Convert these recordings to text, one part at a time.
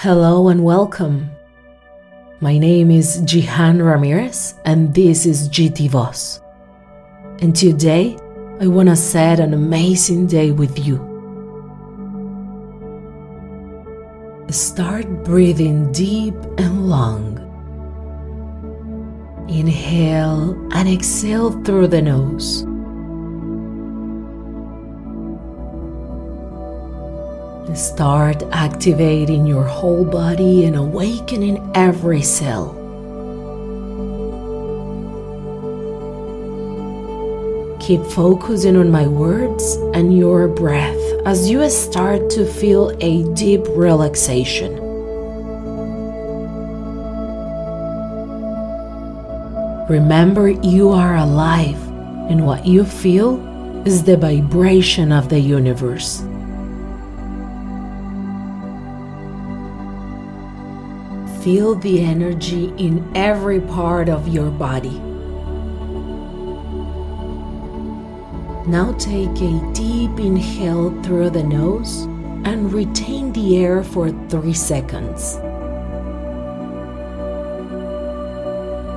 Hello and welcome. My name is Jihan Ramirez and this is GT Voz. And today I want to set an amazing day with you. Start breathing deep and long. Inhale and exhale through the nose. Start activating your whole body and awakening every cell. Keep focusing on my words and your breath as you start to feel a deep relaxation. Remember, you are alive, and what you feel is the vibration of the universe. Feel the energy in every part of your body. Now take a deep inhale through the nose and retain the air for 3 seconds.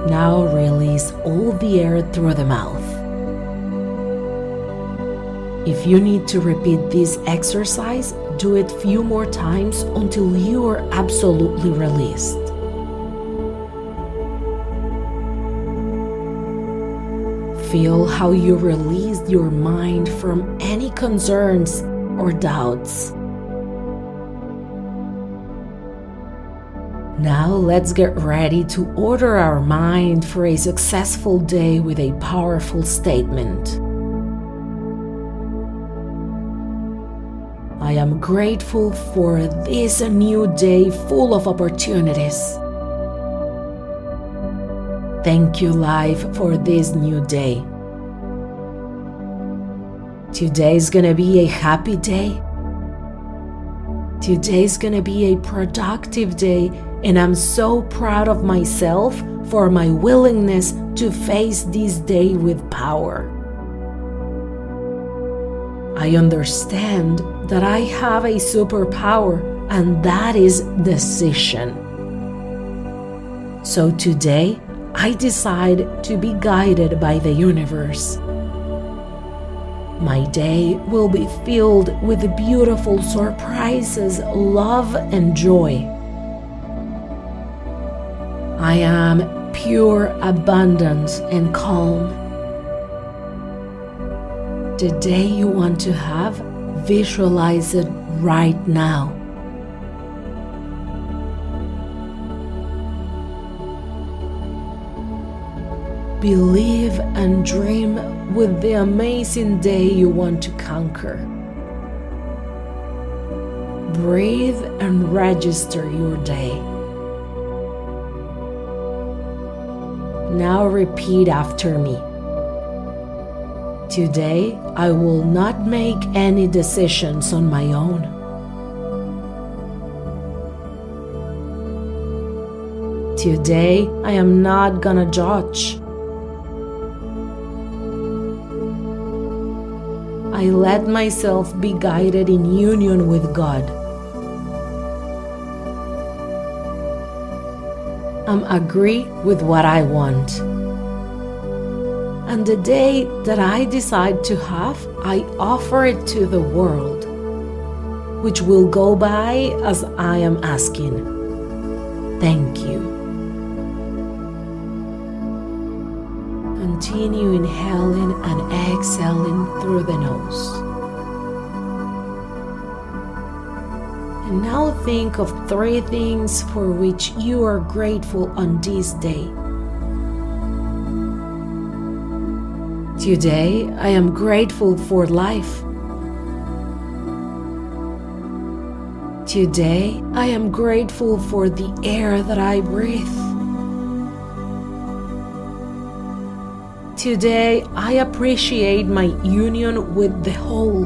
Now release all the air through the mouth. If you need to repeat this exercise, do it few more times until you are absolutely released. Feel how you release your mind from any concerns or doubts. Now let's get ready to order our mind for a successful day with a powerful statement. I am grateful for this new day full of opportunities. Thank you, life, for this new day. Today is gonna be a happy day. Today is gonna be a productive day, and I'm so proud of myself for my willingness to face this day with power. I understand that I have a superpower, and that is decision. So today, I decide to be guided by the universe. My day will be filled with beautiful surprises, love, and joy. I am pure abundance and calm. The day you want to have, visualize it right now. Believe and dream with the amazing day you want to conquer. Breathe and register your day. Now repeat after me. Today, I will not make any decisions on my own. Today, I am not gonna judge. I let myself be guided in union with God. I'm agree with what I want. And the day that I decide to have, I offer it to the world, which will go by as I am asking. Thank you. Continue inhaling and exhaling through the nose. And now think of three things for which you are grateful on this day. Today, I am grateful for life. Today, I am grateful for the air that I breathe. Today, I appreciate my union with the whole.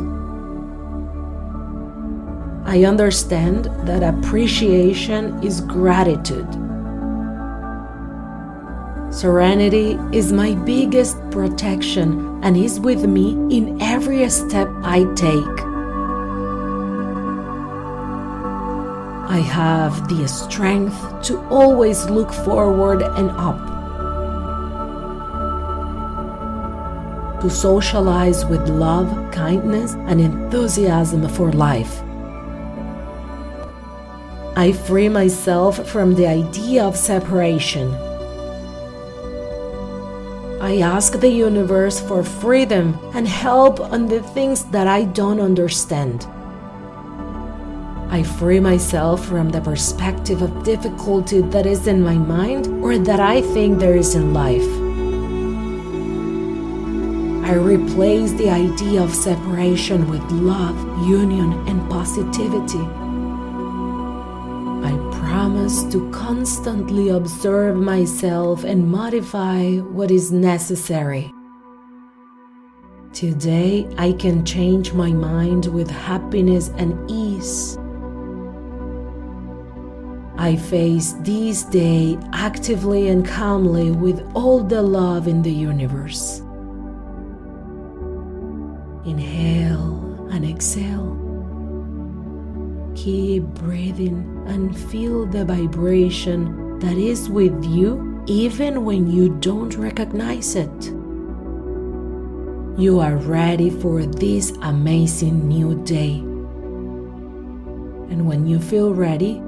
I understand that appreciation is gratitude. Serenity is my biggest protection and is with me in every step I take. I have the strength to always look forward and up. To socialize with love, kindness, and enthusiasm for life. I free myself from the idea of separation. I ask the universe for freedom and help on the things that I don't understand. I free myself from the perspective of difficulty that is in my mind or that I think there is in life. I replace the idea of separation with love, union, and positivity. I promise to constantly observe myself and modify what is necessary. Today, I can change my mind with happiness and ease. I face this day actively and calmly with all the love in the universe. Inhale and exhale. Keep breathing and feel the vibration that is with you even when you don't recognize it. You are ready for this amazing new day. And when you feel ready,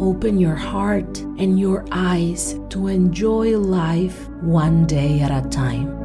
Open your heart and your eyes to enjoy life one day at a time.